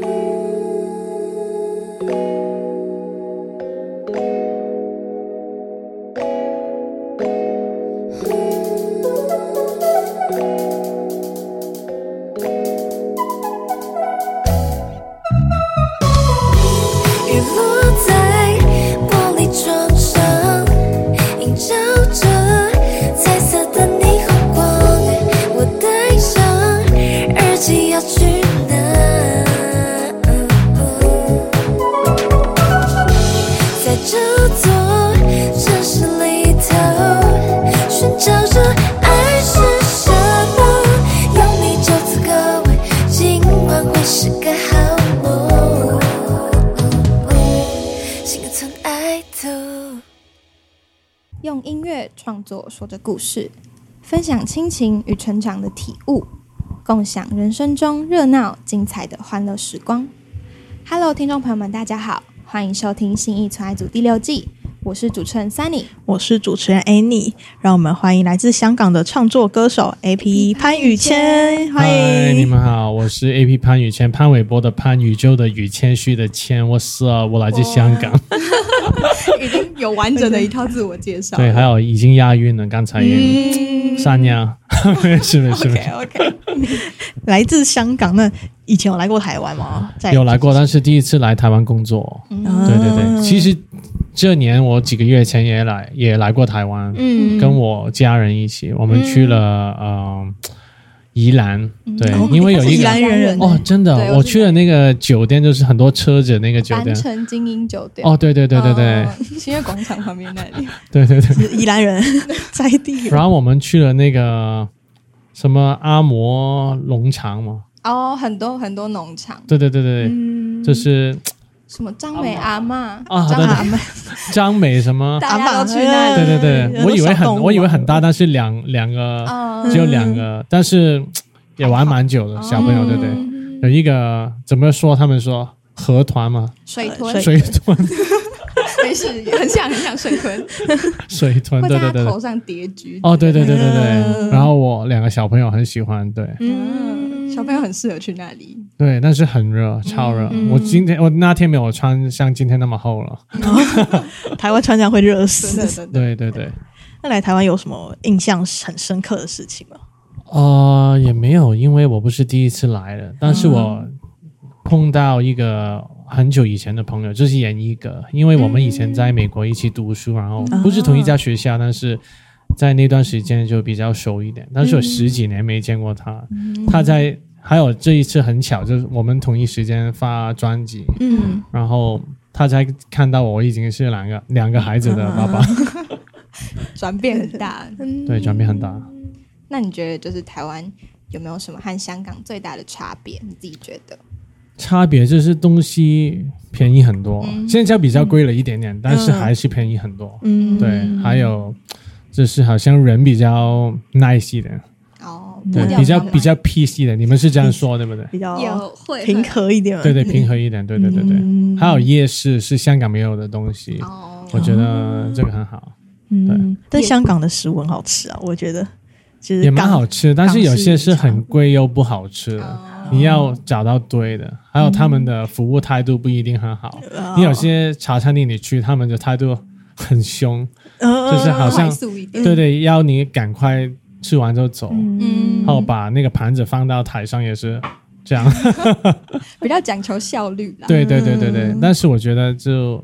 Thank. 作说着故事，分享亲情与成长的体悟，共享人生中热闹精彩的欢乐时光。Hello，听众朋友们，大家好，欢迎收听《信义存爱组》第六季，我是主持人 Sunny。我是主持人 Annie，让我们欢迎来自香港的创作歌手 A.P. 潘宇谦，欢嗨，你迎。们好，我是 A P 潘宇谦，潘玮柏的潘，宇宙的宇，谦虚的谦，我是啊，我来自香港，已经有完整的一套自我介绍对，还有已经押韵了，刚才三呀，没事没事 OK，OK，来自香港，那以前有来过台湾吗？有来过，但是第一次来台湾工作，嗯。对对对，其实这年我几个月前也来也来过台湾，嗯。跟我家人一起，我们去了呃宜兰，对哦，因为有一个宜兰人。人哦，真的对，我我去了那个酒店，就是很多车子那个酒单店，程精英酒店。哦，对对对对对。哦，新月广场旁边那里。对对对。是宜兰人 在地人，然后我们去了那个什么阿摩农场嘛，哦，很多很多农场，对对对对，嗯。就是什么张美阿嬷。啊张美什么，大家都去那里。对对对，我以为很我以为很大，但是两两个嗯。只有两个，但是也玩蛮久的，小朋友对不对？嗯。有一个怎么说？他们说河豚嘛，水豚，水豚，没事，很像很像水豚，水豚，对对对。头上叠菊。哦，对对对对嗯。对，然后我两个小朋友很喜欢，对。嗯，小朋友很适合去那里。对，但是很热，超热。嗯我今天我那天没有穿像今天那么厚了。台湾穿这样会热死。对对对，那来台湾有什么印象很深刻的事情吗？呃，也没有，因为我不是第一次来的，但是我碰到一个很久以前的朋友，就是演一个，因为我们以前在美国一起读书，然后不是同一家学校，但是在那段时间就比较熟一点，但是有十几年没见过他，他在。还有这一次很巧，就是我们同一时间发专辑，嗯，然后他才看到我已经是两个两个孩子的爸爸，转变很大。对，转变很大。那你觉得就是台湾有没有什么和香港最大的差别？你自己觉得？差别就是东西便宜很多，现在比较贵了一点点，但是还是便宜很多。嗯，对，还有就是好像人比较 nice 一点，哦，对比较比较 peace 一点。你们是这样说对不对？比较会平和一点嘛。对对，平和一点，对对对对。嗯还有夜市是香港没有的东西，哦，我觉得这个很好，嗯，但香港的食物很好吃啊，我觉得其实也蛮好吃，但是有些是很贵又不好吃的。哦你要找到对的，还有他们的服务态度不一定很好。哦你有些茶餐厅你去，他们的态度很凶，呃就是好像。对对，要你赶快吃完就走，嗯然后把那个盘子放到台上也是这样。比较讲求效率啦。对对对对对，但是我觉得就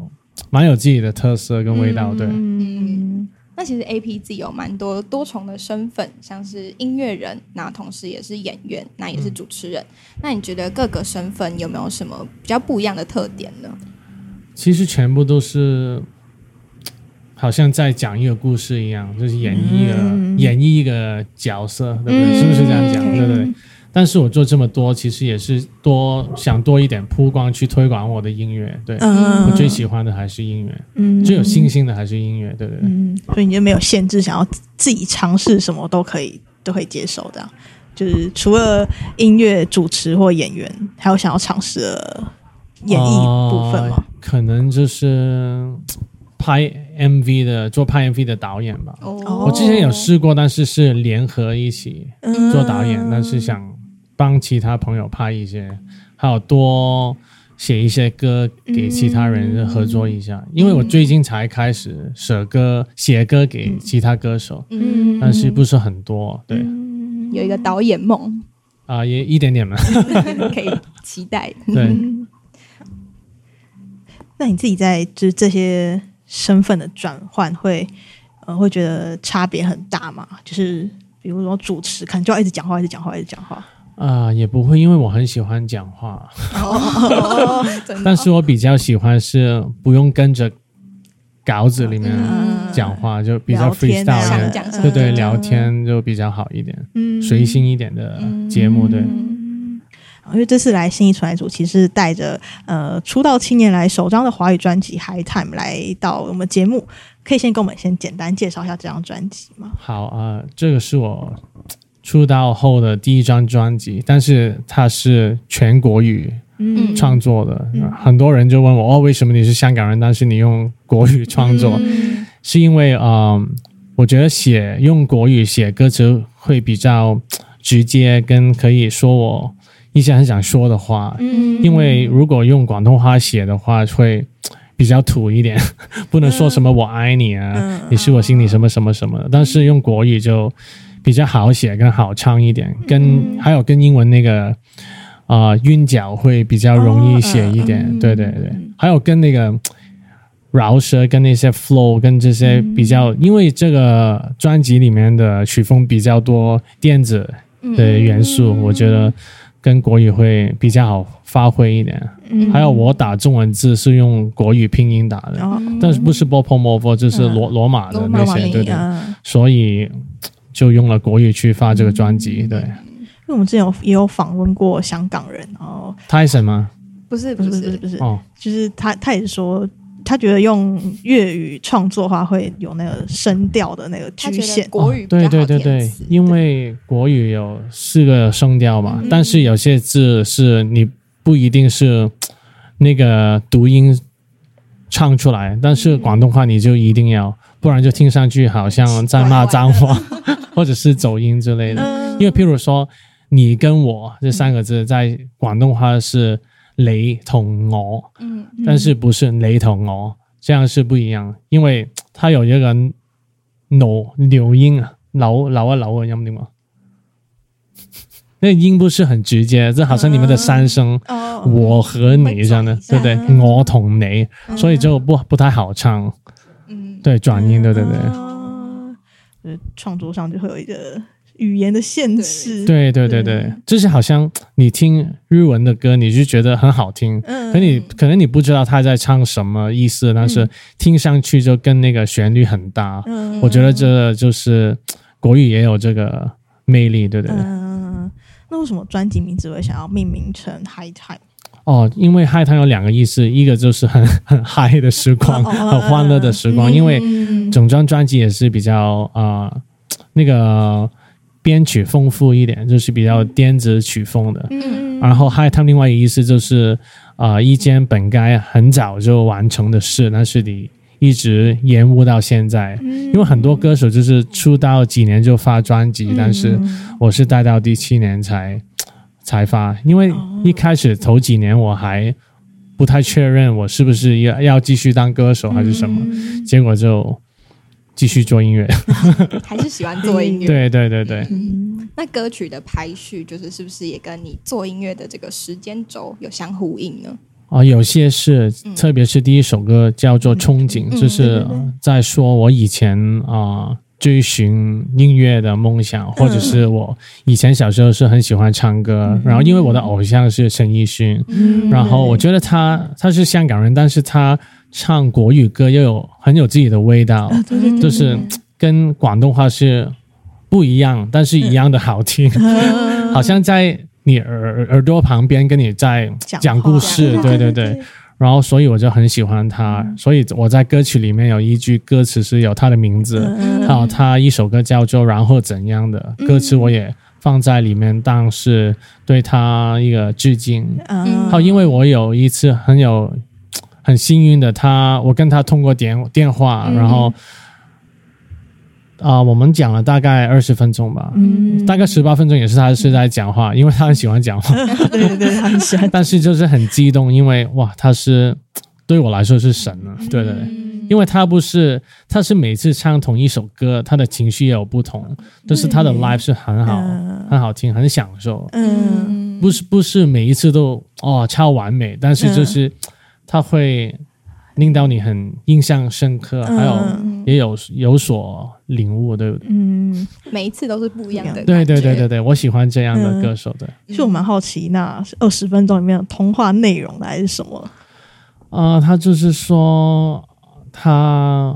蛮有自己的特色跟味道。对，嗯，那其实 A P 自己有蛮多多重的身份，像是音乐人，那同时也是演员，那也是主持人。那你觉得各个身份有没有什么比较不一样的特点呢？其实全部都是。好像在讲一个故事一样，就是演绎一个、嗯演绎一个角色，对不对？是不是这样讲？对不对。但是我做这么多，其实也是多想多一点曝光，去推广我的音乐。对、嗯我最喜欢的还是音乐，嗯最有信心的还是音乐，对不对？嗯，所以你就没有限制，想要自己尝试什么都可以，都可以接受的。就是除了音乐、主持或演员，还有想要尝试的演绎部分吗呃？可能就是拍 MV 的，做拍 MV 的导演吧。哦我之前有试过，但是是联合一起嗯做导演，但是想帮其他朋友拍一些，还有多写一些歌给其他人合作一下。因为我最近才开始写歌，写歌给其他歌手，嗯，但是不是很多，对有一个导演梦啊、也一点点嘛。可以期待。对，那你自己在就是这些身份的转换会，呃，会觉得差别很大嘛？就是比如说主持，可能就要一直讲话，一直讲话，一直讲话。啊、也不会，因为我很喜欢讲话，哦，但是我比较喜欢是不用跟着稿子里面嗯讲话，就比较 freestyle 对对，聊天就比较好一点，嗯随心一点的节目，对。因为这次来新一传来组，其实带着呃出道七年来首张的华语专辑《High Time》来到我们节目，可以先跟我们先简单介绍一下这张专辑吗？好啊、呃这个是我出道后的第一张专辑，但是它是全国语嗯创作的。嗯很多人就问我，哦，为什么你是香港人，但是你用国语创作？嗯是因为嗯、呃我觉得写用国语写歌词会比较直接，跟可以说我一些很想说的话。嗯因为如果用广东话写的话，会比较土一点，不能说什么“我爱你”啊，嗯你是我心里什么什么什么。但是用国语就比较好写，跟好唱一点，跟、还有跟英文那个啊、呃韵脚会比较容易写一点。对对对，还有跟那个饶舌跟那些 flow 跟这些比较，因为这个专辑里面的曲风比较多电子的元素，我觉得跟国语会比较好发挥一点。嗯。还有我打中文字是用国语拼音打的，但是不是 b o p o m o v o 就是罗罗马的那些，对对，嗯。所以就用了国语去发这个专辑。对。因为我们之前有也有访问过香港人，然后，Tyson 吗？不是不不是是不是不是，哦，就是他他也是说，他觉得用粤语创作的话会有那个声调的那个局限。国语比对对对对，因为国语有四个声调嘛，嗯但是有些字是你不一定是那个读音唱出来，但是广东话你就一定要，不然就听上去好像在骂脏话，或者是走音之类的。嗯因为譬如说“你”跟“我”这三个字，在广东话是“你”同“我”，嗯但是不是“你”同“我”，这样是不一样，因为它有一个扭扭音啊，扭扭啊扭啊音點嘛？那个音不是很直接，这好像你们的三声哦“我和你”这样的，对不对？嗯我同你，所以就不不太好唱，嗯对转音，对对对。嗯就是创作上就会有一个语言的限制。对对对对，就是好像你听日文的歌，你就觉得很好听，嗯可你可能你不知道他在唱什么意思，但是听上去就跟那个旋律很搭。嗯我觉得这就是国语也有这个魅力，对不对。嗯，那为什么专辑名字会想要命名成 High Time？哦，因为嗨，它有两个意思，一个就是很 很嗨的时光，哦哦很欢乐的时光，因为嗯整张专辑也是比较啊、呃那个编曲丰富一点，就是比较电子曲风的。嗯。然后还有他们另外一个意思就是啊、呃一件本该很早就完成的事，但是你一直延误到现在。因为很多歌手就是出道几年就发专辑，但是我是待到第七年才才发，因为一开始头几年我还不太确认我是不是要要继续当歌手还是什么，结果就继续做音乐。还是喜欢做音乐。对对对对，那歌曲的排序，就是是不是也跟你做音乐的这个时间轴有相呼应呢？啊，有些是，特别是第一首歌叫做《憧憬》，就是呃在说我以前啊、追寻音乐的梦想，或者是我以前小时候是很喜欢唱歌，然后因为我的偶像是陈奕迅，然后我觉得他他是香港人，但是他唱国语歌又有很有自己的味道，就是跟广东话是不一样，但是一样的好听，好像在你耳耳朵旁边跟你在讲讲故事，话。对对对。然后，所以我就很喜欢他，所以我在歌曲里面有一句歌词是有他的名字，还有他一首歌叫做《然后怎样的》歌词我也放在里面，当是对他一个致敬。嗯。还有，因为我有一次很有很幸运的他，我跟他通过电电话，然后啊、我们讲了大概二十分钟吧，嗯，大概十八分钟也是他是在讲话，因为他很喜欢讲话，对对对，他很喜欢。但是就是很激动，因为哇，他是对我来说是神了，对对对。因为他不是，他是每次唱同一首歌，他的情绪也有不同，就是他的 live 是很好、嗯。很好听，很享受。嗯。不是不是每一次都哦超完美，但是就是他会令到你很印象深刻，还有嗯也有有所领悟，对不对？嗯，每一次都是不一样的。对对对对，对，我喜欢这样的嗯歌手的。其实我蛮好奇，那二十分钟里面的通话内容大概是什么？啊、他就是说他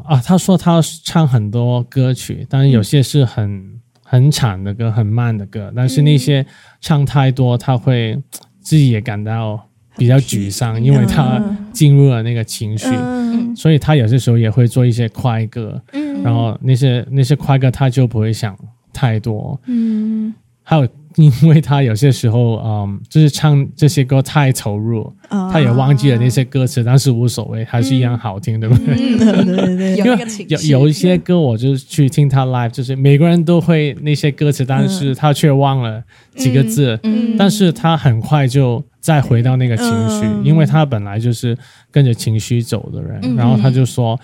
啊，他说他唱很多歌曲，但是有些是很、很长的歌，很慢的歌，但是那些唱太多，他会自己也感到比较沮丧，因为他进入了那个情绪，嗯。所以他有些时候也会做一些快歌，嗯。然后那些那些快歌他就不会想太多，嗯。还有。因为他有些时候，嗯，就是唱这些歌太投入，啊。他也忘记了那些歌词，但是无所谓，还是一样好听，对不对？嗯。对对对有对，那个情绪，有有一些歌，我就是去听他 live，就是每个人都会那些歌词，但是他却忘了几个字，嗯。但是他很快就再回到那个情绪，嗯因为他本来就是跟着情绪走的人，嗯然后他就说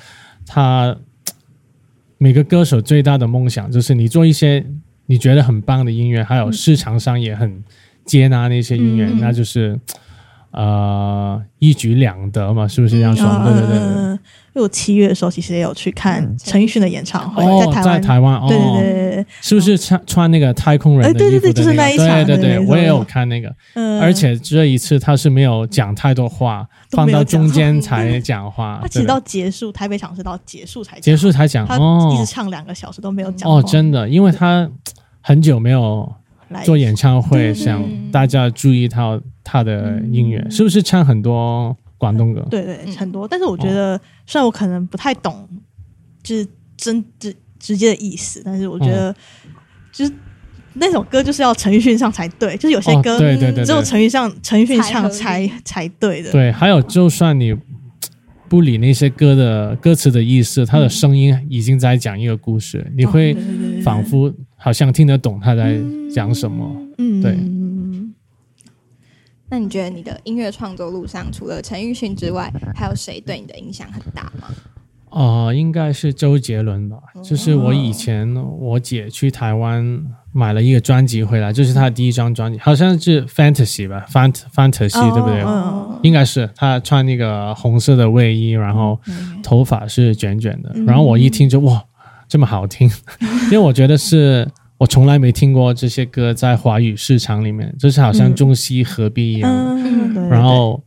他每个歌手最大的梦想就是你做一些你觉得很棒的音乐，还有市场上也很接纳那些音乐，嗯那就是呃一举两得嘛，是不是这样说？嗯对对对对。嗯因为我七月的时候其实也有去看陈奕迅的演唱会，哦，台湾。在台湾哦，对对对对对，是不是穿穿那个太空人的衣服的对对就是那一个？场对对对，我也有看那个，嗯，而且这一次他是没有讲太多话，放到中间才讲话他，其实到结束台北场是到结束才讲结束才讲他一哦直唱两个小时都没有讲哦，真的，因为他很久没有来。做演唱会，想大家注意到他的音乐，是不是唱很多广东歌？对对嗯很多，但是我觉得虽然我可能不太懂，就是真直直接的意思，但是我觉嗯得就是那首歌就是要陈奕迅唱才对，就是有些哦歌对对对对只有陈奕上陈奕迅唱才才对的。对，还有就算你。不理那些歌的歌词的意思，他的声音已经在讲一个故事，你会仿佛好像听得懂他在讲什么。嗯对嗯那你觉得你的音乐创作路上，除了陈奕迅之外，还有谁对你的影响很大吗？哦、应该是周杰伦吧。就是我以前我姐去台湾买了一个专辑回来，就是她的第一张专辑，好像是 Fantasy 吧，Fant Fantasy、对不对？嗯应该是她穿那个红色的卫衣，然后头发是卷卷的。然后我一听就哇，这么好听，因为我觉得是我从来没听过这些歌在华语市场里面，就是好像中西合璧一样。嗯，对对。然后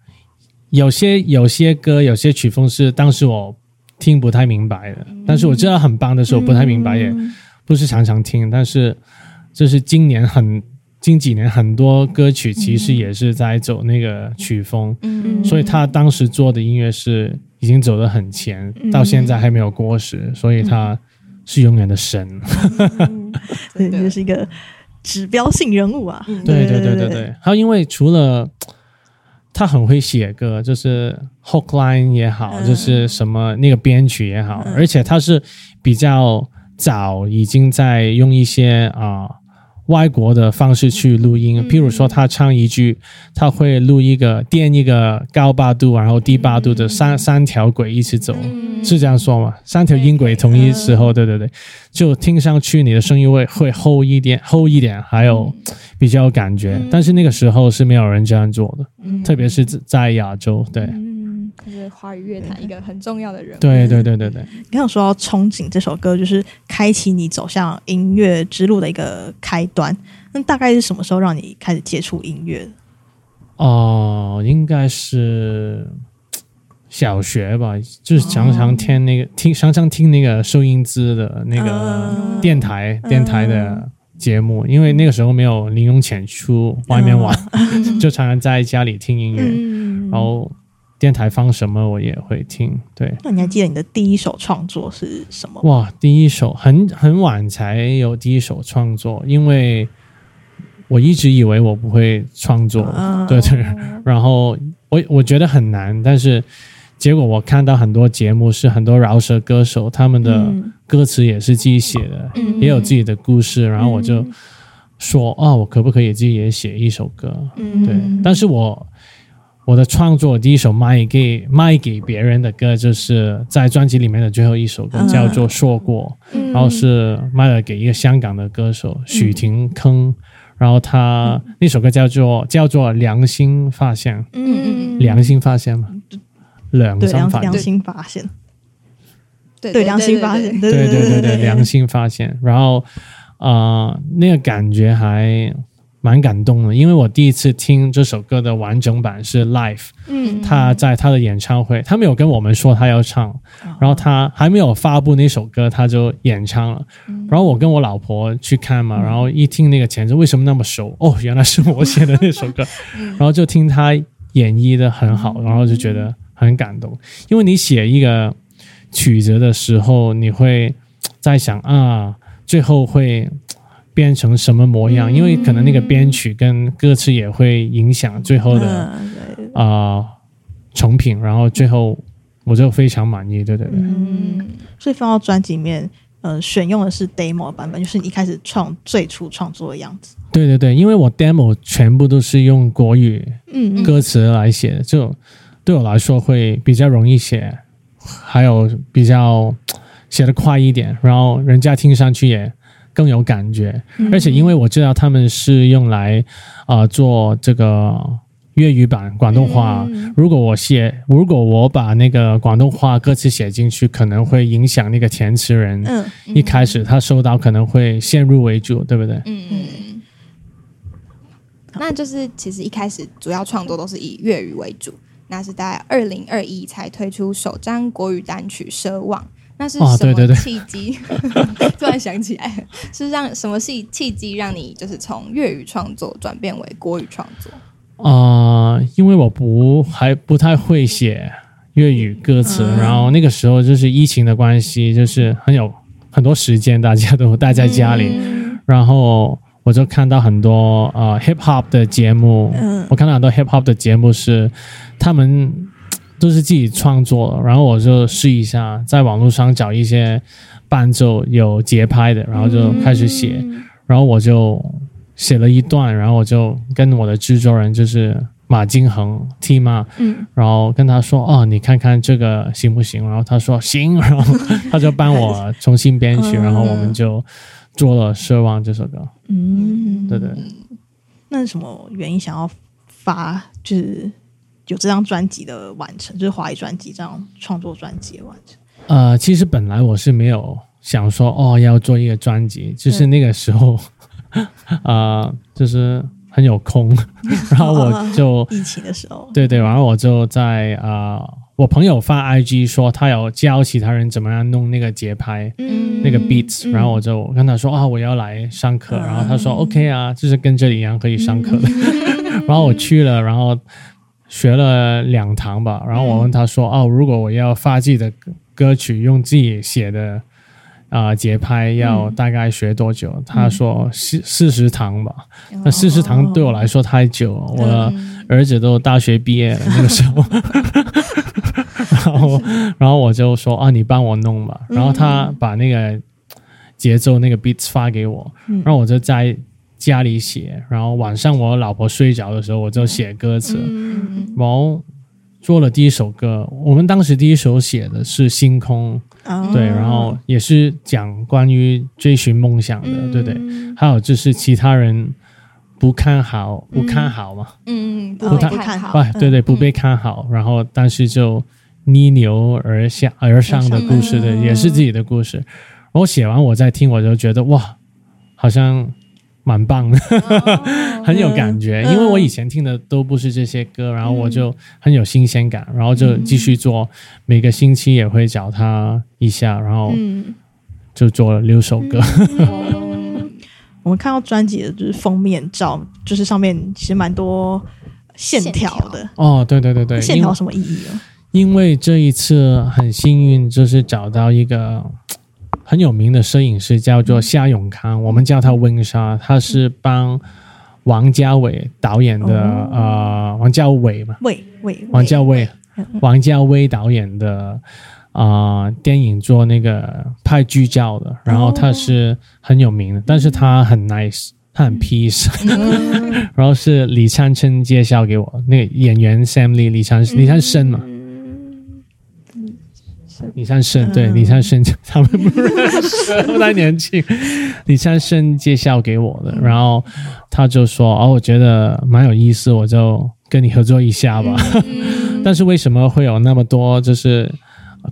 有些有些歌有些曲风是当时我听不太明白的，但是我知道很棒的时候不太明白，也不是常常听。但是就是今年很近几年很多歌曲其实也是在走那个曲风，嗯。所以他当时做的音乐是已经走得很前，到现在还没有过时，所以他是永远的神。对，就是一个指标性人物啊。对对对对对，还有因为除了他很会写歌，就是 hook line 也好，就是什么那个编曲也好，而且他是比较早已经在用一些啊、外国的方式去录音，嗯譬如说他唱一句，他会录一个垫一个高八度，然后低八度的三、三条轨一起走。是这样说吗？三条音轨同一时候，对对对，就听上去你的声音会会厚一点，厚一点，还有比较有感觉。但是那个时候是没有人这样做的，特别是在亚洲。对，嗯，就是华语乐坛一个很重要的人物。对对对对对。刚刚说到《憧憬》这首歌，就是开启你走向音乐之路的一个开端。那大概是什么时候让你开始接触音乐的？哦，应该是小学吧，就是常常听那个、听，常常听那个收音机的那个嗯电台、电台的节目，因为那个时候没有零用钱出外面玩，就常常在家里听音乐，嗯然后电台放什么我也会听。对，那你还记得你的第一首创作是什么？哇，第一首很很晚才有第一首创作，因为我一直以为我不会创作，嗯对对，然后我我觉得很难，但是结果我看到很多节目是很多饶舌歌手，他们的嗯歌词也是自己写的，嗯也有自己的故事，然后我就说，哦，我可不可以自己也写一首歌？嗯对，但是我我的创作第一首卖给卖给别人的歌，就是在专辑里面的最后一首歌，嗯。叫做《说过》，嗯。然后是卖了给一个香港的歌手许廷铿，然后他那首歌叫做叫做《良心发现》，嗯嗯良心发现嘛，良心发现，良良心发现，对对良心发现，对对对对对。对对，良心发现。然后呃，那个感觉还蛮感动的，因为我第一次听这首歌的完整版是 live，嗯他在他的演唱会，他没有跟我们说他要唱，然后他还没有发布那首歌，他就演唱了。然后我跟我老婆去看嘛，然后一听那个前奏，为什么那么熟？哦，原来是我写的那首歌。然后就听他演绎的很好，然后就觉得很感动。因为你写一个曲子的时候，你会在想啊，最后会变成什么模样？因为可能那个编曲跟歌词也会影响最后的。嗯对啊、成品，然后最后我就非常满意，对对对，嗯所以放到专辑里面，呃，选用的是 demo 版本，就是你一开始创最初创作的样子。对对对，因为我 demo 全部都是用国语嗯歌词来写的，就对我来说会比较容易写，还有比较写的快一点，然后人家听上去也更有感觉，而且因为我知道他们是用来啊、呃做这个粤语版广东话。如果我写，如果我把那个广东话歌词写进去，可能会影响那个填词人。嗯一开始他收到可能会先入为主，对不对？嗯嗯嗯。那就是其实一开始主要创作都是以粤语为主，那是在二零二一才推出首张国语单曲《奢望》。那是什么哦对对对契机？突然想起来，是让什么契契机让你就是从粤语创作转变为国语创作？啊、因为我不还不太会写粤语歌词，嗯然后那个时候就是疫情的关系，就是很有很多时间，大家都 待在家里，嗯然后我就看到很多呃 hip hop 的节目，嗯我看到很多 hip hop 的节目是他们都是自己创作的，然后我就试一下，在网络上找一些伴奏有节拍的，然后就开始写，嗯然后我就写了一段，然后我就跟我的制作人就是马金恒 T 嘛，嗯。然后跟他说哦，你看看这个行不行？然后他说行，然后他就帮我重新编曲，嗯。然后我们就做了《奢望》这首歌。嗯，对对，那是什么原因想要发，就是有这张专辑的完成，就是华语专辑这样创作专辑的完成？呃，其实本来我是没有想说哦要做一个专辑，就是那个时候，呃，就是很有空，然后我就 疫情的时候，对对，然后我就在啊、呃我朋友发 IG 说他有教其他人怎么样弄那个节拍。嗯那个 beats，、然后我就跟他说啊，我要来上课，然后他说 OK 啊，就是跟这里一样可以上课的。然后我去了，然后学了两堂吧，然后我问他说哦，如果我要发自己的歌歌曲，用自己写的啊、节拍，要大概学多久？他说四四十堂吧，那四十堂对我来说太久了，我儿子都大学毕业了那个时候。然后，然后我就说啊，你帮我弄吧。然后他把那个节奏那个 beats 发给我，然后我就在家里写。然后晚上我老婆睡着的时候，我就写歌词。嗯。然后做了第一首歌，我们当时第一首写的是《星空》，啊对，然后也是讲关于追寻梦想的，对不对？还有就是其他人不看好，不看好嘛，嗯，不会太好看好，哎，对对，不被看好，然后但是就逆流而下而上的故事，对，嗯。也是自己的故事。我写完我再听，我就觉得哇，好像蛮棒的，很有感觉。因为我以前听的都不是这些歌，然后我就很有新鲜感，然后就继续做，每个星期也会找他一下，然后嗯，就做了六首歌。我们看到专辑的就是封面照，就是上面其实蛮多线条的，哦，对对对对，线条有什么意义啊？因为这一次很幸运，就是找到一个很有名的摄影师，叫做夏永康，我们叫他温莎，他是帮王家伟导演的、哦。呃王家伟嘛，伟伟王家卫王家卫导演的啊、呃电影做那个拍剧照的，然后他是很有名的，但是他很 nice，他很 peace，、然后是李灿琛介绍给我那个演员 Sam Lee 李灿李灿生嘛。李灿生对李灿生，他们不认识，不太年轻。李灿生介绍给我的，然后他就说：“哦，我觉得蛮有意思，我就跟你合作一下吧。但是为什么会有那么多就是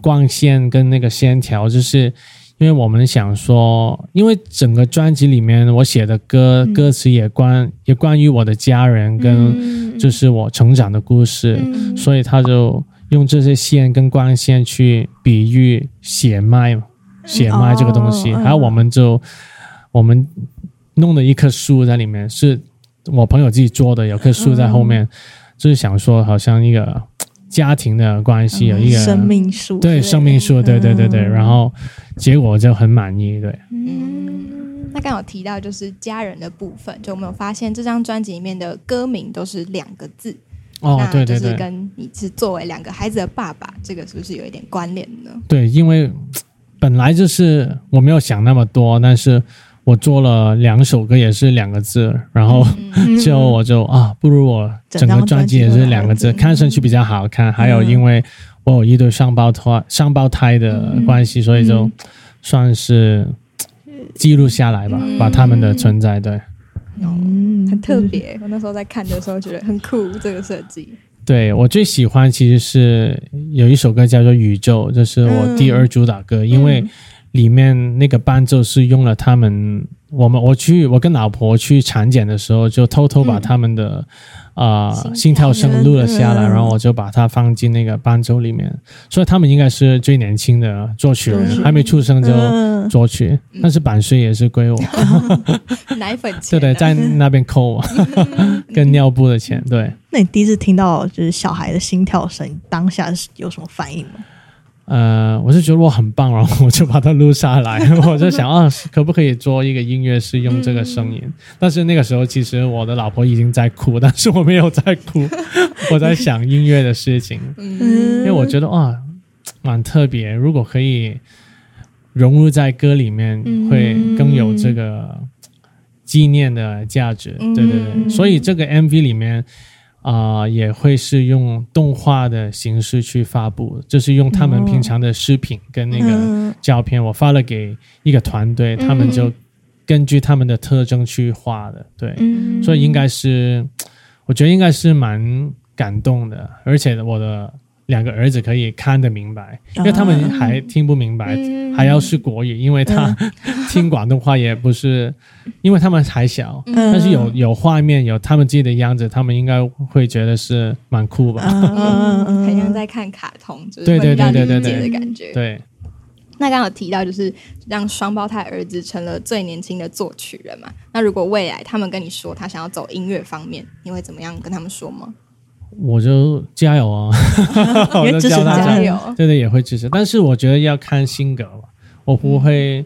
光线跟那个线条？就是因为我们想说，因为整个专辑里面我写的歌、歌词也关也关于我的家人跟就是我成长的故事，所以他就用这些线跟光线去比喻血脉嘛，血脉这个东西，哦嗯。还有我们就我们弄了一棵树在里面，是我朋友自己做的，有棵树在后面，就是想说好像一个家庭的关系，有一个生命树，对生命树，对对对对，嗯。然后结果我就很满意，对。嗯，那刚好提到就是家人的部分，就我们有发现这张专辑里面的歌名都是两个字，哦，对对对，跟你是作为两个孩子的爸爸，这个是不是有一点关联呢？对，因为本来就是我没有想那么多，但是我做了两首歌也是两个字，然后嗯 就我就啊，不如我整个专辑也是两个字，看上去比较好看。还有因为我有一对双胞胎双胞胎的关系，所以就算是记录下来吧，嗯把他们的存在对。嗯很特别。我那时候在看的时候觉得很酷，这个设计。对我最喜欢其实是有一首歌叫做《宇宙》，这是我第二主打歌，因为里面那个伴奏是用了他们，我们我去我跟老婆去产检的时候，就偷偷把他们的啊、呃心心跳声录了下来，嗯。然后我就把它放进那个伴奏里面，所以他们应该是最年轻的作曲人，还没出生就嗯。作曲，但是版税也是归我，奶粉对对，钱啊在那边扣我跟尿布的钱，对。那你第一次听到就是小孩的心跳声，当下是有什么反应吗？呃，我是觉得我很棒，然后我就把它录下来，我就想啊，可不可以做一个音乐是用这个声音？但是那个时候其实我的老婆已经在哭，但是我没有在哭，我在想音乐的事情，嗯因为我觉得啊，蛮特别，如果可以融入在歌里面，会更有这个纪念的价值。对对对，所以这个 MV 里面。啊、也会是用动画的形式去发布，就是用他们平常的视频跟那个嗯。照片，我发了给一个团队，他们就根据他们的特征去画的，对，嗯。所以应该是，我觉得应该是蛮感动的，而且我的两个儿子可以看得明白，因为他们还听不明白，嗯还要是国语，因为他 听广东话也不是，因为他们还小，嗯但是有有画面，有他们自己的样子，他们应该会觉得是蛮酷吧？嗯嗯嗯很像在看卡通，就是对对会比较理解对对对的感觉。对，那刚刚有提到，就是让双胞胎儿子成了最年轻的作曲人嘛。那如果未来他们跟你说他想要走音乐方面，你会怎么样跟他们说吗？我就加油啊！我就因为支持加油！对对，也会支持，但是我觉得要看性格吧，我不会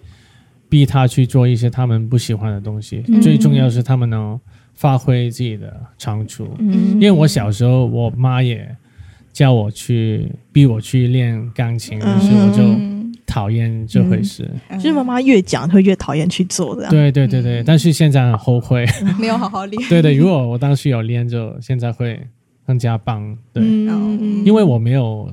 逼他去做一些他们不喜欢的东西。最重要是他们能发挥自己的长处。嗯因为我小时候，我妈也叫我去逼我去练钢琴，但是我就嗯讨厌这回事。就是妈妈越讲会越讨厌去做这样。对对对对，但是现在很后悔。没有好好练。对对，如果我当时有练，就现在会更加棒。对，嗯，因为我没有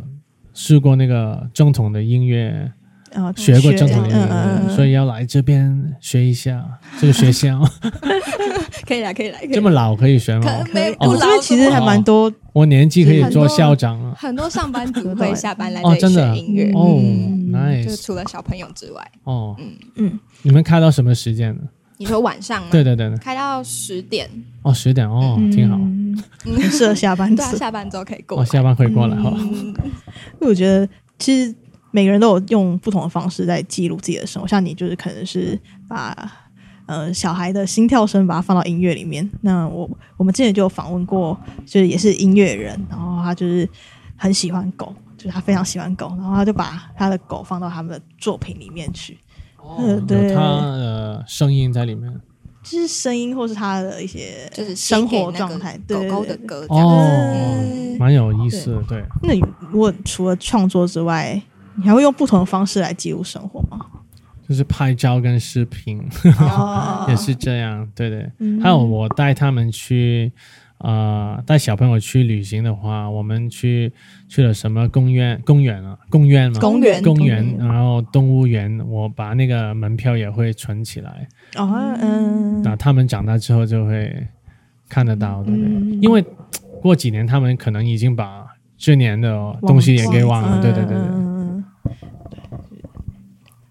试过那个正统的音乐。啊学过正统的音乐，所以要来这边学一下这个学校。可以来，可以来，可以这么老可以学吗？可没我们这边其实还蛮多，我年纪可以做校长了。很多上班族会下班来哦，这里真的学音乐，哦就，nice 就除了小朋友之外，哦，嗯嗯，你们开到什么时间呢？你说晚上吗？对对对对，开到十点，哦，十点哦，嗯挺好。很适合下班对啊，下班之后可以过哦，下班可以过来哈。嗯因为我觉得其实每个人都有用不同的方式在记录自己的生活，像你就是可能是把呃小孩的心跳声把它放到音乐里面。那我我们之前就有访问过，就是也是音乐人，然后他就是很喜欢狗，就是他非常喜欢狗，然后他就把他的狗放到他们的作品里面去，哦，对他的声音在里面。就是声音或是他的一些就是生活状态，对狗狗的歌这样。哦嗯，蛮有意思的。对，那你如果除了创作之外，你还会用不同的方式来记录生活吗？就是拍照跟视频哦 也是这样。对对，嗯还有我带他们去。呃，带小朋友去旅行的话，我们去去了什么公园？公园啊，公园嘛，公园公园，然后动物园，我把那个门票也会存起来。哦，嗯，那他们长大之后就会看得到，对不对？嗯因为过几年他们可能已经把去年的东西也给忘了，对对对对。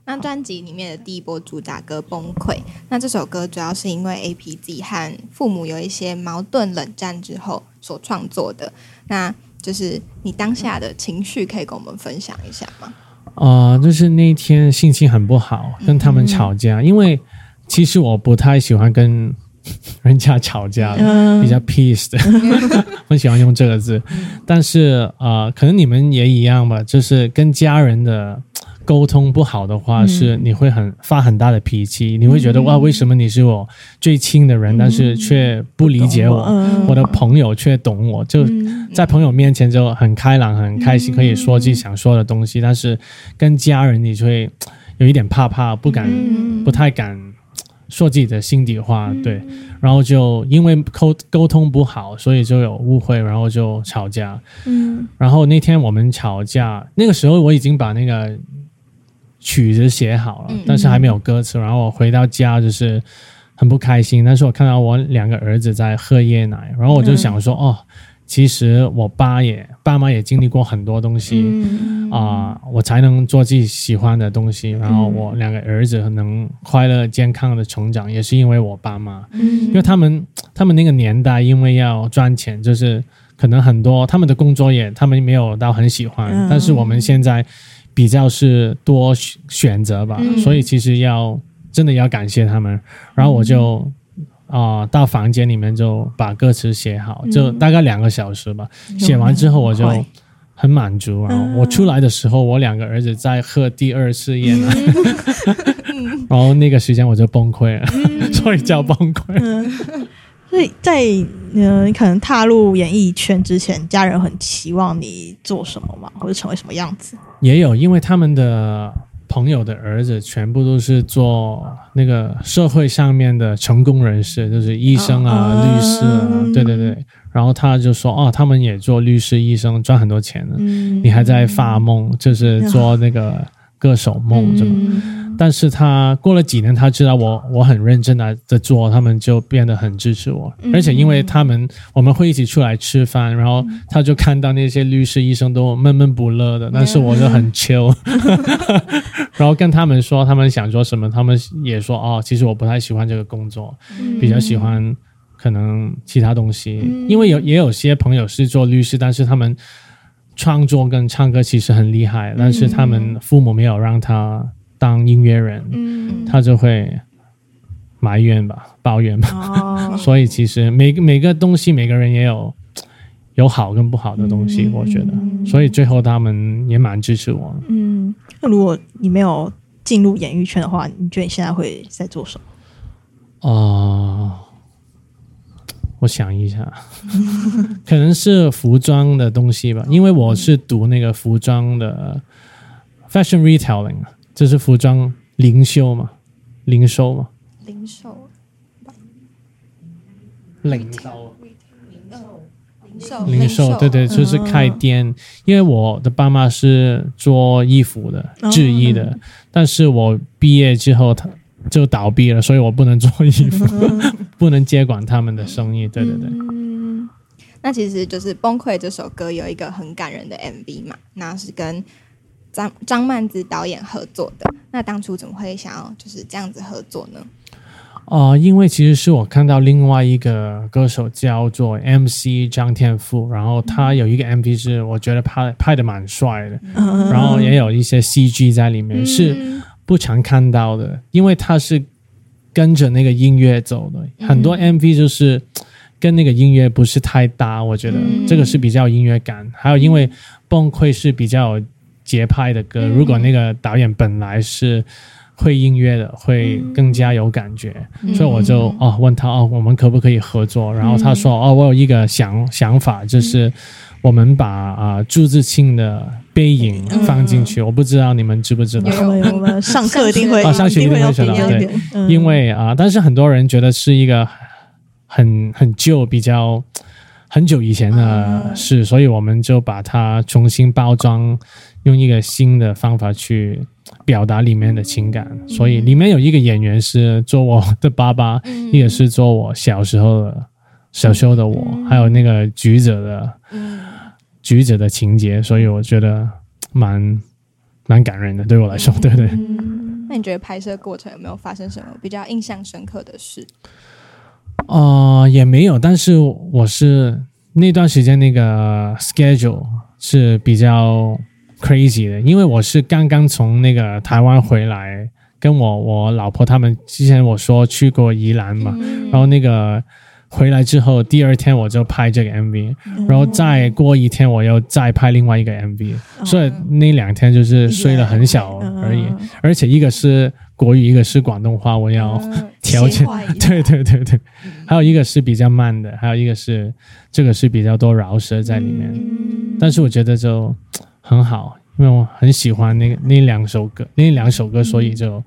嗯那专辑里面的第一波主打歌《崩溃》，那这首歌主要是因为 APZ 和父母有一些矛盾冷战之后所创作的。那就是你当下的情绪，可以跟我们分享一下吗？啊、就是那一天心情很不好，跟他们吵架，因为其实我不太喜欢跟 人家吵架比较 peace 的，我喜欢用这个字。但是呃，可能你们也一样吧，就是跟家人的沟通不好的话，嗯。是你会很发很大的脾气，你会觉得哇，为什么你是我最亲的人，但是却不理解我，嗯。我的朋友却懂我，就嗯。在朋友面前就很开朗、很开心，可以说自己想说的东西，但是跟家人你就会有一点怕怕，不敢、嗯。不太敢说自己的心底话，对，然后就因为沟沟通不好，所以就有误会，然后就吵架。嗯。然后那天我们吵架，那个时候我已经把那个曲子写好了，嗯但是还没有歌词。然后我回到家就是很不开心，但是我看到我两个儿子在喝椰奶，然后我就想说，哦，其实我爸也爸妈也经历过很多东西。嗯啊、我才能做自己喜欢的东西，然后我两个儿子能快乐健康的成长，也是因为我爸妈。嗯因为他们他们那个年代，因为要赚钱，就是可能很多他们的工作也他们没有到很喜欢，嗯但是我们现在比较是多选选择吧，嗯。所以其实要真的要感谢他们。然后我就啊、到房间里面就把歌词写好，就大概两个小时吧。写完之后我就很满足，然后我出来的时候，我两个儿子在喝第二次椰奶，然后那个时间我就崩溃了，所以叫崩溃。嗯，所以在嗯，可能踏入演艺圈之前，家人很期望你做什么嘛，或者成为什么样子？也有，因为他们的朋友的儿子全部都是做那个社会上面的成功人士，就是医生啊、哦律师啊，嗯对对对。然后他就说：“哦，他们也做律师、医生，赚很多钱呢。嗯你还在发梦，就是做那个歌手梦，是吧？嗯但是他过了几年，他知道我我很认真的在做，他们就变得很支持我。嗯而且因为他们我们会一起出来吃饭，然后他就看到那些律师、医生都闷闷不乐的，但是我就很 chill。然后跟他们说他们想做什么，他们也说哦，其实我不太喜欢这个工作，比较喜欢可能其他东西。因为有也有些朋友是做律师，但是他们创作跟唱歌其实很厉害，但是他们父母没有让他当音乐人，嗯他就会埋怨吧，抱怨吧。哦，所以其实每个每个东西，每个人也有有好跟不好的东西，我觉得。所以最后他们也蛮支持我。嗯，那如果你没有进入演艺圈的话，你觉得你现在会在做什么？哦，我想一下，可能是服装的东西吧，因为我是读那个服装的 fashion retailing，就是服装零售嘛，零售嘛，零售，零售。零售，零售，对对，就是开店。因为我的爸妈是做衣服的、制衣的，但是我毕业之后他就倒闭了，所以我不能做衣服，不能接管他们的生意。对对对，嗯，那其实就是《崩溃》这首歌有一个很感人的 MV 嘛，那是跟张张曼子导演合作的。那当初怎么会想要就是这样子合作呢？哦、因为其实是我看到另外一个歌手叫做 MC 张天赋，然后他有一个 MV 是我觉得拍拍的蛮帅的，嗯然后也有一些 CG 在里面，是不常看到的，因为他是跟着那个音乐走的。很多 MV 就是跟那个音乐不是太搭，我觉得嗯这个是比较音乐感。还有因为崩溃是比较有节拍的歌，如果那个导演本来是。会音乐的会更加有感觉，所以我就哦问他哦，我们可不可以合作？然后他说哦，我有一个想想法，就是我们把啊、朱自清的背影放进去，我不知道你们知不知道。我们我 们上课一定会啊上学一定会学到对，嗯。因为啊、但是很多人觉得是一个很很旧、比较很久以前的事，所以我们就把它重新包装，用一个新的方法去表达里面的情感。所以里面有一个演员是做我的爸爸，嗯一个是做我小时候的小时候的我，还有那个橘子的橘子的情节，所以我觉得蛮蛮感人的，对我来说，对不对。那你觉得拍摄过程有没有发生什么比较印象深刻的事？呃，也没有，但是我是那段时间那个 schedule 是比较 crazy 的，因为我是刚刚从那个台湾回来，跟我我老婆他们之前我说去过宜兰嘛，然后那个回来之后，第二天我就拍这个 MV，然后再过一天我又再拍另外一个 MV，、所以那两天就是睡了很小而已，而且一个是国语，一个是广东话，我要。调整。对对对对，还有一个是比较慢的，还有一个是这个是比较多饶舌在里面，嗯。但是我觉得就很好，因为我很喜欢那个那两首歌，那两首歌，所以就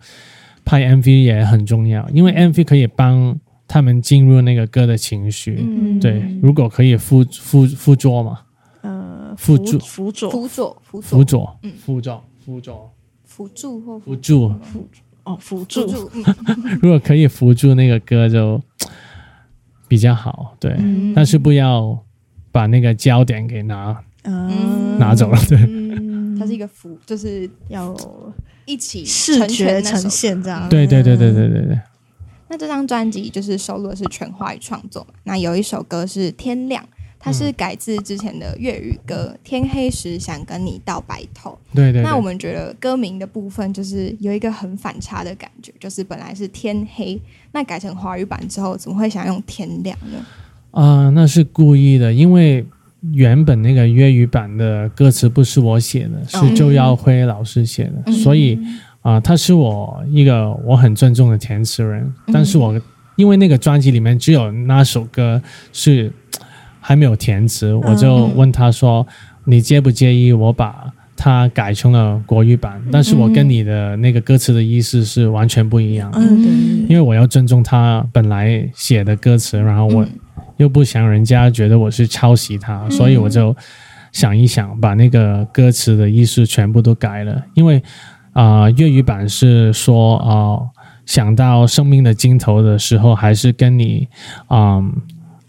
拍 MV 也很重要，因为 MV 可以帮他们进入那个歌的情绪。嗯。对，如果可以辅辅辅助嘛，呃辅助。辅佐辅佐辅辅佐助。辅助辅助。辅助。或辅助，哦辅辅助 如果可以辅助那个歌就 比较好，对。嗯。但是不要把那个焦点给拿嗯拿走了，对。嗯。它是一个辅，就是要一起视成觉呈全那首现这样，对对对对对对对，那这张专辑就是收录的是全华语创作嘛？那有一首歌是《天亮》，它是改自之前的粤语歌《天黑时想跟你到白头》。对对。那我对们觉得歌名的部分就是有一个很反差的感觉，就是本来是天黑，那改成华语版之后，怎么会想用天亮呢？啊、那是故意的，因为原本那个粤语版的歌词不是我写的，是周耀辉老师写的，嗯所以啊、他是我一个我很尊重的填词人，但是我因为那个专辑里面只有那首歌是还没有填词，我就问他说：“你介不介意我把？”它改成了国语版，但是我跟你的那个歌词的意思是完全不一样。因为我要尊重他本来写的歌词，然后我又不想人家觉得我是抄袭他，所以我就想一想，把那个歌词的意思全部都改了。因为啊、呃粤语版是说啊、呃想到生命的尽头的时候，还是跟你嗯、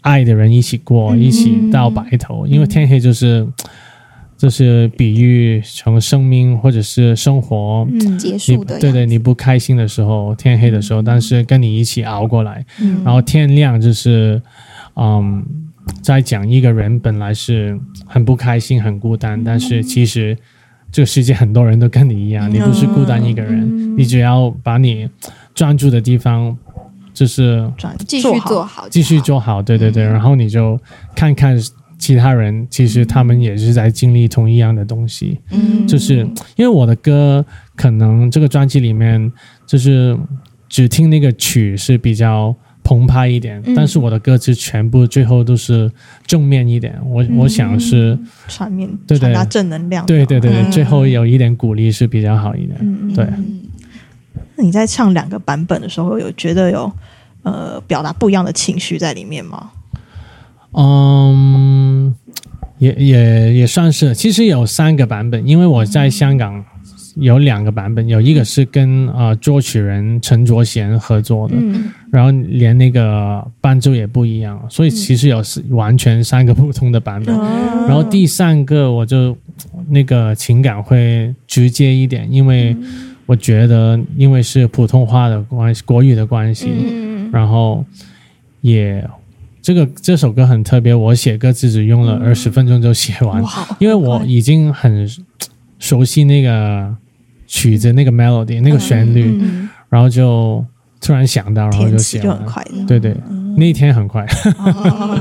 爱的人一起过，一起到白头。因为天黑就是。就是比喻成生命或者是生活，嗯结你束的对对，你不开心的时候，天黑的时候，但是跟你一起熬过来，嗯。然后天亮就是，嗯，在讲一个人本来是很不开心、很孤单，但是其实这个世界很多人都跟你一样，你不是孤单一个人，你只要把你专注的地方就是转继续做好，继续。做好，对对对，然后你就看看其他人，其实他们也是在经历同一样的东西。嗯，就是因为我的歌可能这个专辑里面就是只听那个曲是比较澎湃一点，嗯但是我的歌词全部最后都是正面一点。我、我想是传面对对传达正能量，对对对对，嗯最后有一点鼓励是比较好一点。嗯，对你在唱两个版本的时候，有觉得有呃表达不一样的情绪在里面吗？嗯，也也也算是，其实有三个版本，因为我在香港有两个版本，有一个是跟呃作曲人陈卓贤合作的，嗯然后连那个伴奏也不一样，所以其实有是完全三个不同的版本。然后第三个我就那个情感会直接一点，因为我觉得因为是普通话的关系，国语的关系，嗯。然后也这个这首歌很特别，我写歌词只用了二十分钟就写完，哇，因为我已经很熟悉那个曲子、那个 melody、那个旋律，嗯，然后就突然想到，然后就写就很快的，对对，那一天很快。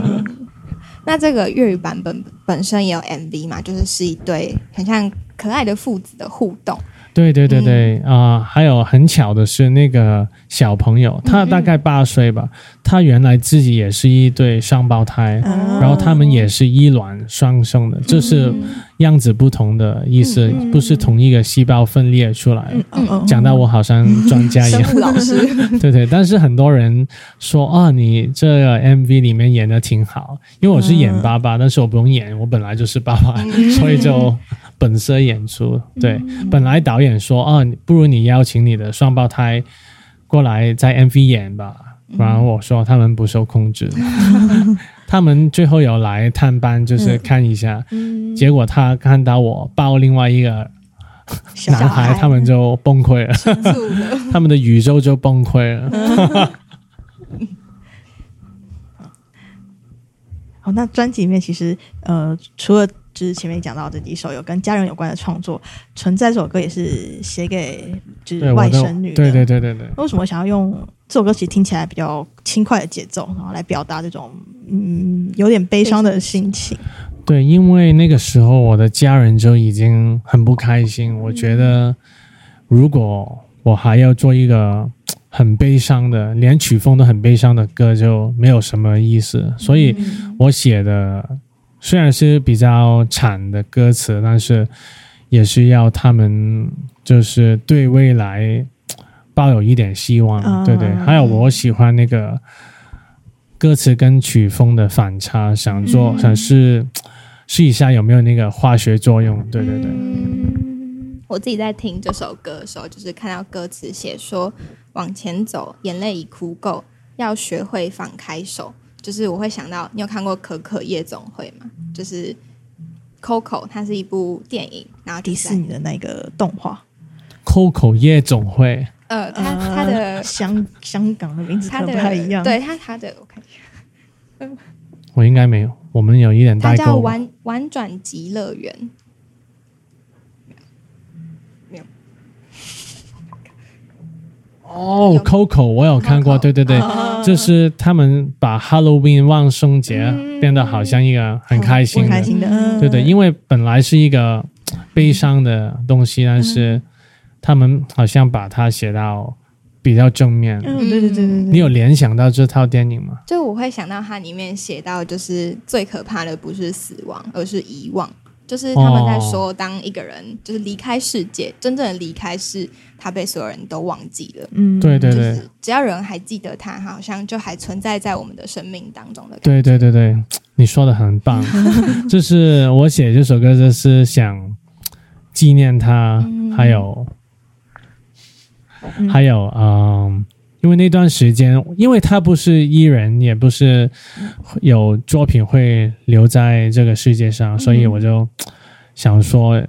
那这个粤语版本本身也有 MV 嘛，就是是一对很像可爱的父子的互动。对对对对啊、还有很巧的是，那个小朋友他大概八岁吧，他原来自己也是一对双胞胎，嗯然后他们也是一卵双生的，就是样子不同的意思，嗯不是同一个细胞分裂出来。嗯嗯嗯，讲到我好像专家一生样，物老师，对对，但是很多人说啊，你这个 MV 里面演的挺好，因为我是演爸爸，但是我不用演，我本来就是爸爸，所以就本色演出。对，本来导演说啊，不如你邀请你的双胞胎过来在 MV 演吧，然后我说他们不受控制，他们最后有来探班，就是看一下，结果他看到我抱另外一个小男孩，孩。他们就崩溃了。他们的宇宙就崩溃了。好，那专辑里面其实呃，除了就是前面讲到这几首有跟家人有关的创作，《存在》这首歌也是写给就是外甥女的。对对对对对，为什么想要用这首歌？其实听起来比较轻快的节奏，然后来表达这种嗯有点悲伤的心情。对，因为那个时候我的家人就已经很不开心，我觉得如果我还要做一个很悲伤的，连曲风都很悲伤的歌，就没有什么意思。所以我写的虽然是比较惨的歌词，但是也是要他们就是对未来抱有一点希望，啊对对。还有我喜欢那个歌词跟曲风的反差，想做、嗯想试试一下有没有那个化学作用，对对对。嗯，我自己在听这首歌的时候，就是看到歌词写说往前走，眼泪已哭够，要学会放开手。就是我会想到，你有看过《可可夜总会》吗？就是 Coco，它是一部电影，然后迪士尼的那个动画，Coco 夜总会，呃，它呃它的香香港的名字不太一样。对它它的我看一下，我应该没有，我们有一点它叫代沟吧。玩玩转极乐园。哦有，Coco 我有看过对对对，啊就是他们把 Halloween 万圣节嗯。变得好像一个很开心的，很开心的，嗯。对对，因为本来是一个悲伤的东西，但是他们好像把它写到比较正面。嗯，对对对对对，你有联想到这套电影吗？就我会想到它里面写到，就是最可怕的不是死亡，而是遗忘。就是他们在说，当一个人就是离开世界，真正的离开是他被所有人都忘记了。嗯，对对对就是只要人还记得他，好像就还存在在我们的生命当中的。对对对对，你说的很棒。就是我写这首歌，就是想纪念他，嗯还有嗯还有嗯，因为那段时间，因为他不是艺人，也不是有作品会留在这个世界上，所以我就想说，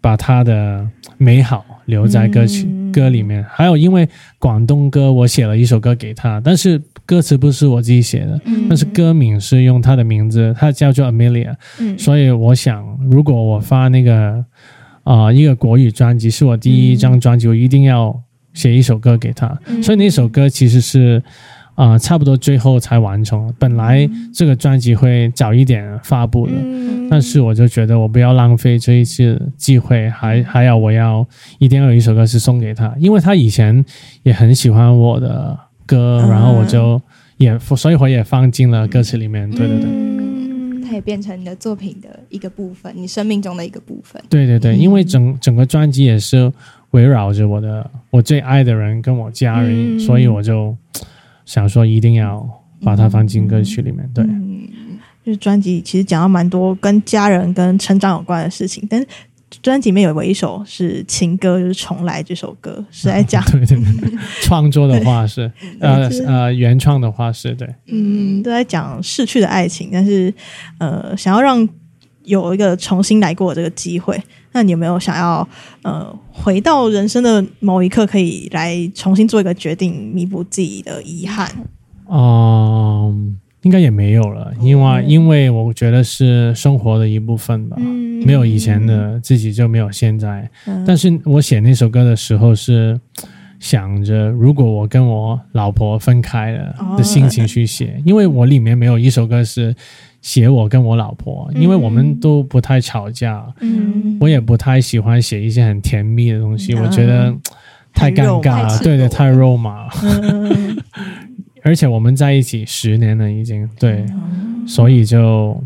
把他的美好留在歌曲、嗯歌里面。还有，因为广东歌，我写了一首歌给他，但是歌词不是我自己写的，嗯但是歌名是用他的名字，他叫做 Amelia。嗯所以我想，如果我发那个啊、呃一个国语专辑，是我第一张专辑，我一定要写一首歌给他。嗯所以那首歌其实是啊、呃差不多最后才完成。本来这个专辑会早一点发布的，嗯但是我就觉得我不要浪费这一次机会，还还要我要一定要有一首歌是送给他，因为他以前也很喜欢我的歌，嗯然后我就也所以我也放进了歌词里面。对对对。嗯，它也变成你的作品的一个部分，你生命中的一个部分。对对对，因为整整个专辑也是围绕着我的我最爱的人跟我家人，嗯。所以我就想说一定要把它放进歌曲里面。对，嗯，就是专辑其实讲了蛮多跟家人跟成长有关的事情，但是专辑里面有一首是情歌，就是《重来》这首歌是在 讲，对对对，创作的话是呃呃原创的话是对，嗯，都在讲逝去的爱情，但是呃，想要让有一个重新来过的这个机会，那你有没有想要呃回到人生的某一刻，可以来重新做一个决定，弥补自己的遗憾？嗯，应该也没有了，因为因为我觉得是生活的一部分吧。嗯没有以前的自己就没有现在，嗯但是我写那首歌的时候是想着，如果我跟我老婆分开了哦的心情去写，因为我里面没有一首歌是写我跟我老婆，因为我们都不太吵架，嗯。我也不太喜欢写一些很甜蜜的东西，嗯。我觉得太尴尬了，对对，太肉麻。嗯。而且我们在一起十年了，已经对，所以就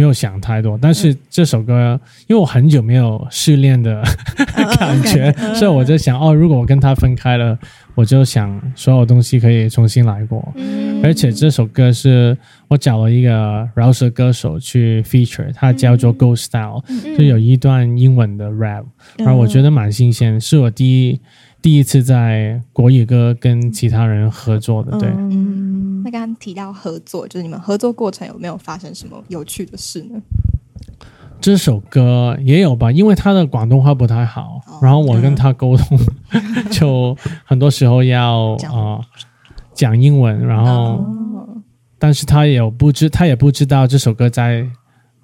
没有想太多。但是这首歌，因为我很久没有失恋的 感觉，所以我就想，哦，如果我跟他分开了，我就想所有东西可以重新来过。嗯。而且这首歌是我找了一个饶舌歌手去 feature，他叫做 Ghost Style，、就有一段英文的 rap，然后我觉得蛮新鲜，是我第一第一次在国语歌跟其他人合作的，对。嗯。那刚刚提到合作，就是你们合作过程有没有发生什么有趣的事呢？这首歌也有吧，因为他的广东话不太好，然后我跟他沟通，就很多时候要讲。啊、呃讲英文，然后、哦，但是他也有不知他也不知道这首歌在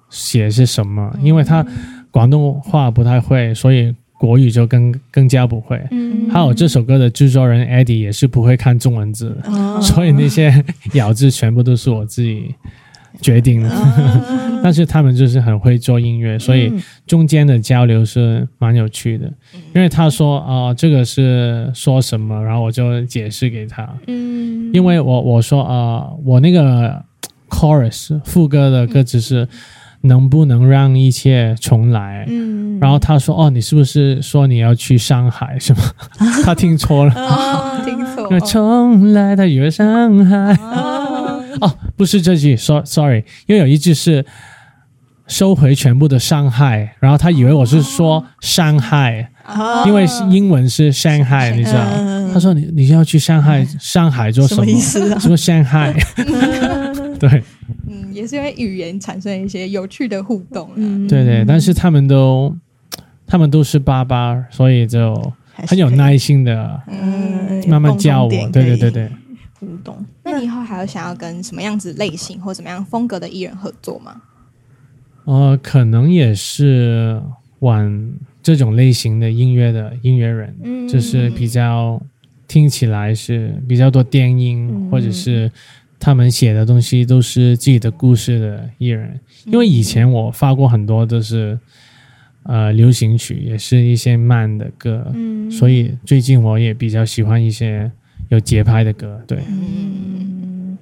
写些什么，因为他广东话不太会，所以国语就更更加不会。嗯还有这首歌的制作人 Eddie 也是不会看中文字，哦所以那些 咬字全部都是我自己决定的。但是他们就是很会做音乐，所以中间的交流是蛮有趣的。因为他说啊、这个是说什么，然后我就解释给他。嗯因为我我说啊、我那个 chorus 副歌的歌词是能不能让一切重来？嗯然后他说哦，你是不是说你要去上海是吗？他听错了。哦，听错了重来，他以为上海。哦，哦，不是这句，so sorry，因为有一句是收回全部的伤害，然后他以为我是说伤害，啊因为是英文是 Shanghai，，你知道？嗯他说你你要去上海，上海做什么？什么意思啊什么上海？对嗯，也是因为语言产生一些有趣的互动啊。嗯对对，但是他们都他们都是爸爸，所以就很有耐心的嗯，慢慢教我。对对对对。互动。那你以后还有想要跟什么样子类型或什么样风格的艺人合作吗？呃，可能也是玩这种类型的音乐的音乐人，嗯就是比较听起来是比较多电音，嗯或者是他们写的东西都是自己的故事的艺人。因为以前我发过很多都是呃流行曲，也是一些慢的歌，嗯。所以最近我也比较喜欢一些有节拍的歌。对，嗯，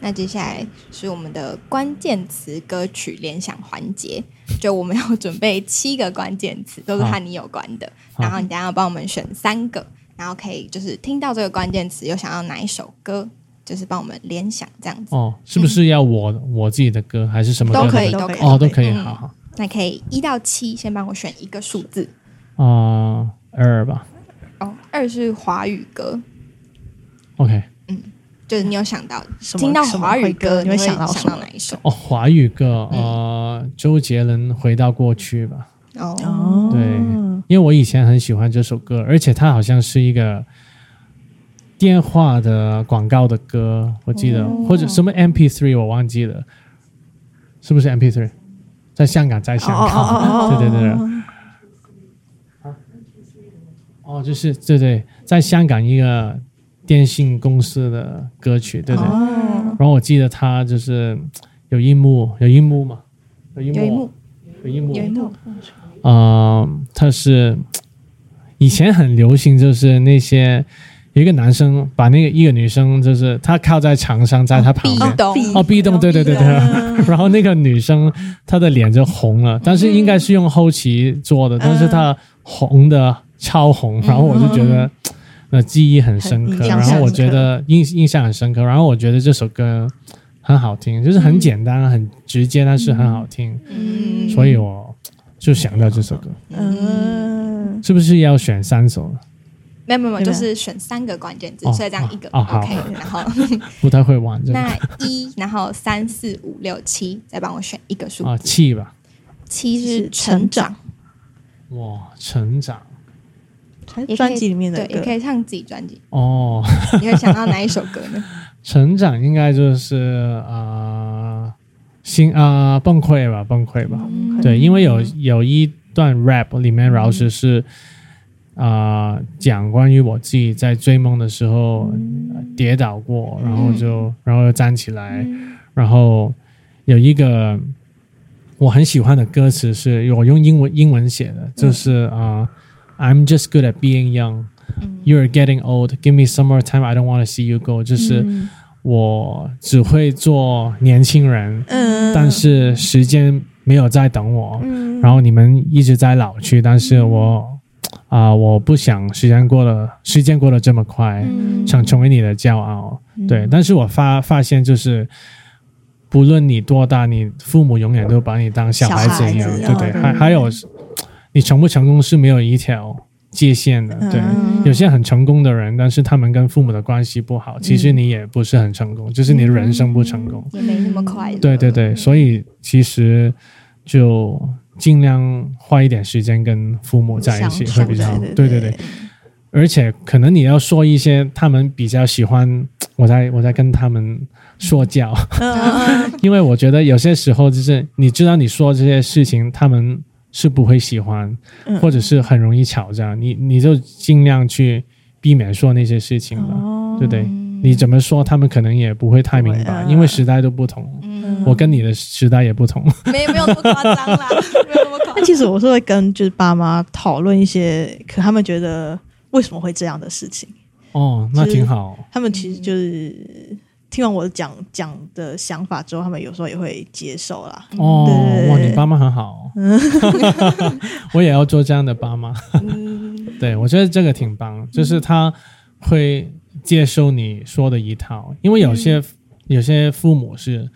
那接下来是我们的关键词歌曲联想环节，就我们要准备七个关键词，都是和你有关的，然后你等下要帮我们选三个，然后可以就是听到这个关键词又想要哪一首歌，就是帮我们联想这样子，哦，是不是要我、我自己的歌，还是什么歌？都可以，都可以。哦，都可以，嗯好好。那可以一到七，先帮我选一个数字。啊、二吧。哦，二是华语歌，，OK。就是你有想到什么听到华语歌歌，你会想到想到哪一首？哦，华语歌，呃，周杰伦《回到过去》吧，哦，哦，对因为我以前很喜欢这首歌，而且它好像是一个电话的广告的歌，我记得，哦。或者什么 MP3 我忘记了，是不是 MP3？在香港，在香港，对对对对，哦，就是对对，在香港一个电信公司的歌曲，对对。哦。然后我记得他就是有一幕，有一幕嘛，有一幕，有一幕，有一幕，有一幕，呃，他是以前很流行，就是那些一个男生把那个一个女生，就是他靠在墙上，在他旁边。壁咚，哦，壁咚，对对对对，然后那个女生她的脸就红了，但是应该是用后期做的，但是她红的超红，然后我就觉得那记忆很深刻，然后我觉得印印象很深刻，然后我觉得这首歌很好听，就是很简单、很直接，但是很好听，嗯，所以我就想到这首歌，嗯，是不是要选三首？没有没有，没有就是选三个关键字，哦所以这样一个 OK，然后。不太会玩这个那一，然后三四五六七，再帮我选一个数啊，七，吧，七是是成成长，哇，成长。专辑里面的对，也可以唱自己专辑，哦。你会想到哪一首歌呢？成长应该就是啊、呃心啊、崩溃吧，崩溃吧。嗯。对，因为有有一段 rap 里面饶舌是啊、呃讲关于我自己在追梦的时候、呃跌倒过，然后就然后又站起来，然后有一个我很喜欢的歌词是我用英文英文写的，就是啊、i m just good at being young, 嗯。You're getting old. Give me some more time. I don't want to see you go. 就是嗯。我只会做年轻人，嗯。但是时间没有在等我。嗯然后你们一直在老去，但是我啊、我不想时间过了时间过得这么快，嗯想成为你的骄傲。嗯对，但是我发发现就是，不论你多大，你父母永远都把你当小孩子一样，对对。嗯还还有，你成不成功是没有一条界限的，对。嗯有些很成功的人，但是他们跟父母的关系不好，其实你也不是很成功，就是你的人生不成功。也没那么快乐。对对对，所以其实就尽量花一点时间跟父母在一起会比较好。对对对对，而且可能你要说一些他们比较喜欢，我在我在跟他们说教，嗯 因为我觉得有些时候就是你知道你说这些事情，他们是不会喜欢，嗯或者是很容易吵架，你你就尽量去避免说那些事情吧，哦对不对？嗯你怎么说，他们可能也不会太明白，因为时代都不同。嗯我跟你的时代也不同。没没有那么夸张啦，没有那么夸张。但其实我是会跟就是爸妈讨论一些，可他们觉得为什么会这样的事情，哦，那挺好。他们其实就是听完我讲讲的想法之后，他们有时候也会接受啦。哦对，哇，你爸妈很好，我也要做这样的爸妈。嗯对，我觉得这个挺棒，就是他会接受你说的一套，因为有些、有些父母是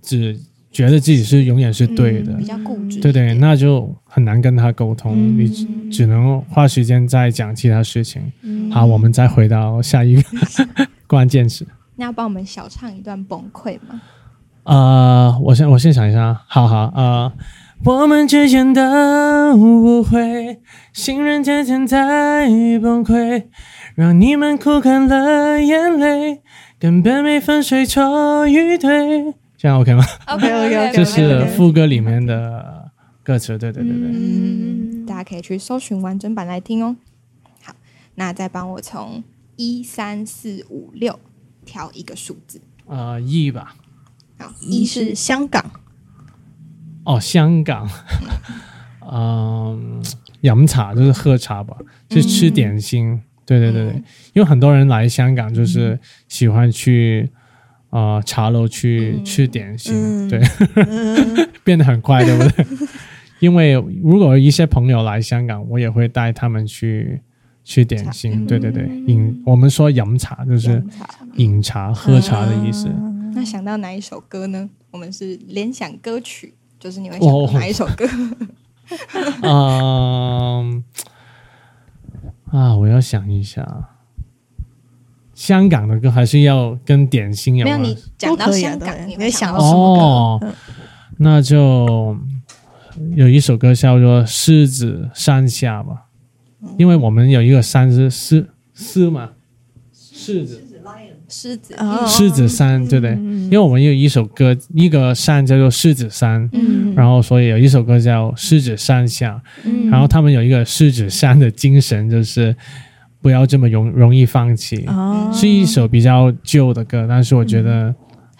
只觉得自己是永远是对的，比较固执。对对，那就很难跟他沟通，嗯你只只能花时间再讲其他事情。嗯好，我们再回到下一个 关键词。那要帮我们小唱一段崩溃吗？呃，我先我先想一下，好好呃，我们之间的误会，信任渐渐在崩溃，让你们哭干了眼泪，根本没分谁错与对。这样 OK 吗？OK，OK，OK，这是副歌里面的歌词，对对对对。嗯，大家可以去搜寻完整版来听哦。好，那再帮我从一三四五六挑一个数字。呃，一吧，好，一一是是香港，哦，香港，嗯，饮茶就是喝茶吧，就是吃点心。对对对对，因为很多人来香港就是喜欢去呃茶楼去嗯。吃点心，嗯。对，变得很快，对不对？因为如果一些朋友来香港，我也会带他们去吃点心。嗯对对对，饮我们说饮茶就是饮茶。喝茶的意思。那想到哪一首歌呢？我们是联想歌曲，就是你会想到哪一首歌？嗯，啊，我要想一下，香港的歌还是要跟点心有没有，关你讲到香港，对你会想到什么哦嗯，那就有一首歌叫做《狮子山下》吧，因为我们有一个山是狮狮嘛，狮子。狮子？哦。狮子山，对不对？因为我们有一首歌，一个山叫做狮子山。嗯。然后，所以有一首歌叫《狮子山下》，嗯。然后他们有一个狮子山的精神，就是不要这么容容易放弃。哦。是一首比较旧的歌，但是我觉得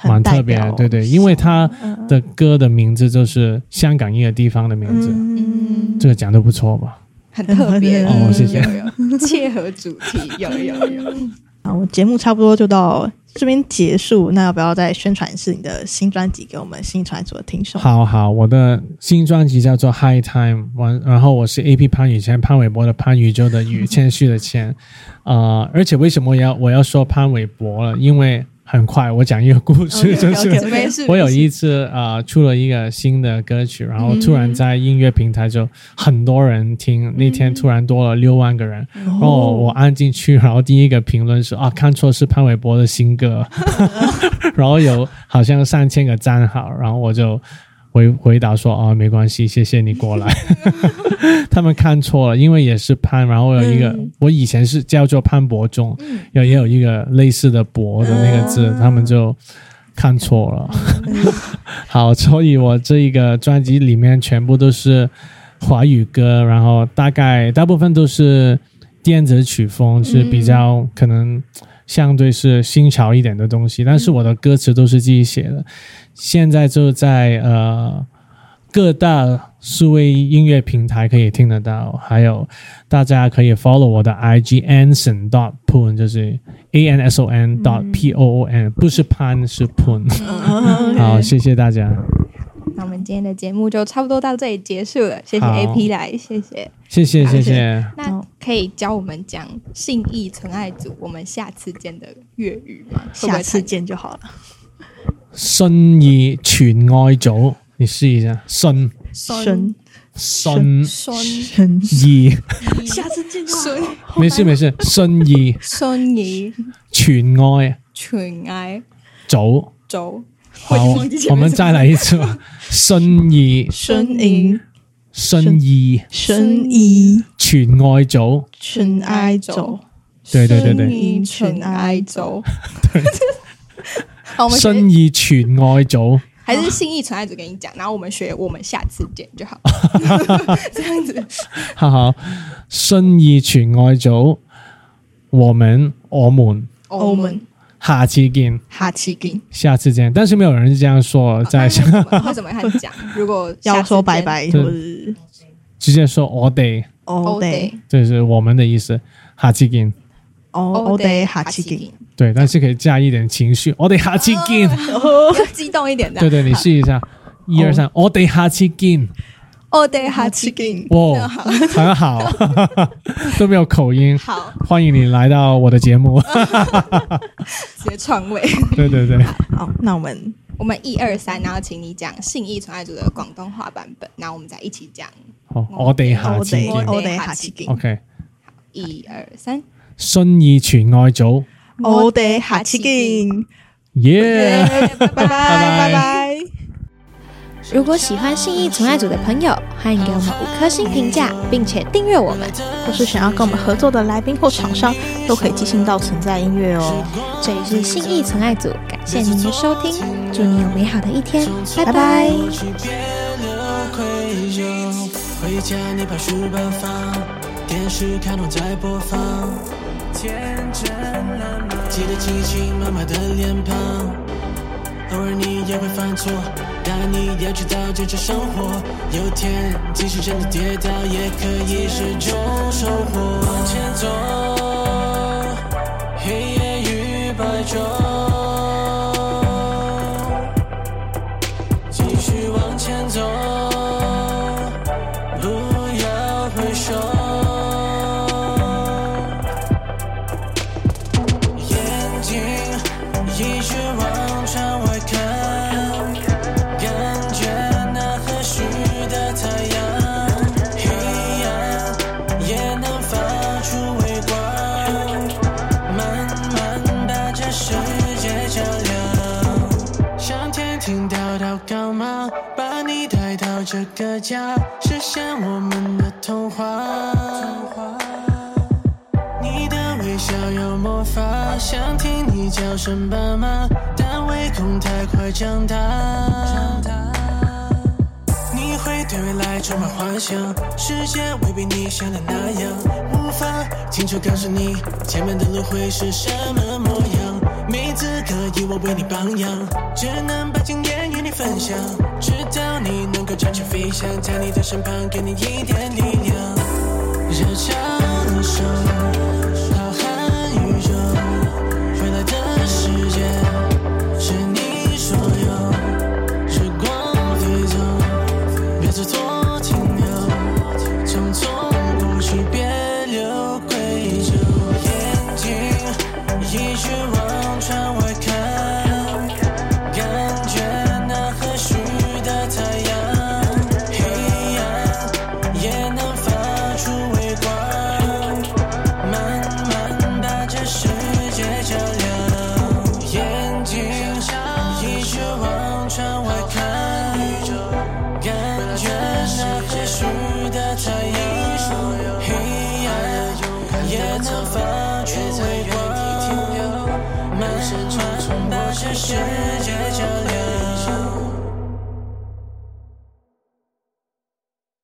蛮特别对对，因为他的歌的名字就是香港一个地方的名字，嗯，这个讲的不错吧？很特别 哦谢谢有有 切合主题，有有有。好，我们节目差不多就到这边结束。那要不要再宣传一次你的新专辑给我们新传组的听众？好好，我的新专辑叫做《High Time》，完，然后我是 A P 潘宇谦，潘玮柏的潘，宇宙的宇，谦虚的谦，呃，而且为什么我要我要说潘玮柏了？因为很快我讲一个故事就是，我有一次呃出了一个新的歌曲，然后突然在音乐平台就很多人听，那天突然多了六万个人，然后我按进去，然后第一个评论是啊看错是潘玮柏的新歌，然后有好像上千个赞好，然后我就回回答说啊没关系，谢谢你过来。他们看错了，因为也是潘，然后有一个、嗯。我以前是叫做潘伯仲，嗯。有也有一个类似的伯的那个字，嗯他们就看错了。好，所以我这一个专辑里面全部都是华语歌，然后大概大部分都是电子曲风，是比较可能相对是新潮一点的东西，但是我的歌词都是自己写的。现在就在呃各大数位音乐平台可以听得到，还有大家可以 follow 我的 IG anson dot poon，就是 a n s o n dot p o o n，不是潘是 poon。好，谢谢大家，那我们今天的节目就差不多到这里结束了，谢谢 AP 来，谢谢。谢谢谢谢。那可以教我们讲信义纯爱组，我们下次见的粤语吗？下次太见就好了。信义全爱组，你试一下。信。信信。孙。深，義，下次见就好。孙。沒事没事。信義孙義全愛纯愛組。周，好，我们再来一次吧。信義深音信義深一全愛組。纯爱走，對對對對，義純愛周。好，我們學信義全愛組。還是信義純愛組跟你講，然後我們學，我們下次見就好。這樣子，哈哈，信義全愛組，我們我們我們下次見，下次見。下次见。但是没有人是這樣說，在那為什麼為什麼要講？如果要說拜見拜，對或者直接說我哋，我哋這是我们的意思。下次見。我我哋下次见。对，但是可以加一点情緒。我哋下次見。要激动一点的。对对，你试一下，一二三，我哋下次見。哦，对，下下次次見。哇，很好，都没有口音。好，欢迎你来到我的节目。直接篡位。对对对，好，那我们我们一二三，然后请你讲信義純愛組的广东话版本，然後我们再一起讲。好，我哋下次我哋見。我哋下次見。OK，一二三，信義全愛組，我哋下次見。耶！拜拜拜拜。如果喜欢信义存爱组的朋友，欢迎给我们五颗星评价，并且订阅我们。或是想要跟我们合作的来宾或厂商，都可以寄信到存在音乐哦。这里是信义存爱组，感谢您的收听，祝你有美好的一天，拜拜。回家你把書本放，电视看懂在播放，天真爛漫，记得親親媽媽的臉龐，偶尔你也会犯错，但你要知道这是生活，有天即使真的跌倒，也可以是种收获。往前走，黑夜与白昼。这个家，实现我们的童话。你的微笑有魔法，想听你叫声爸妈，但唯恐太快长大。你会对未来充满幻想，世界未必你想的那样。无法清楚告诉你前面的路会是什么模样。没资格以我为你榜样，只能把经验你分享，直到你能够展翅飞翔，在你的身旁给你一点力量。熱唱首浩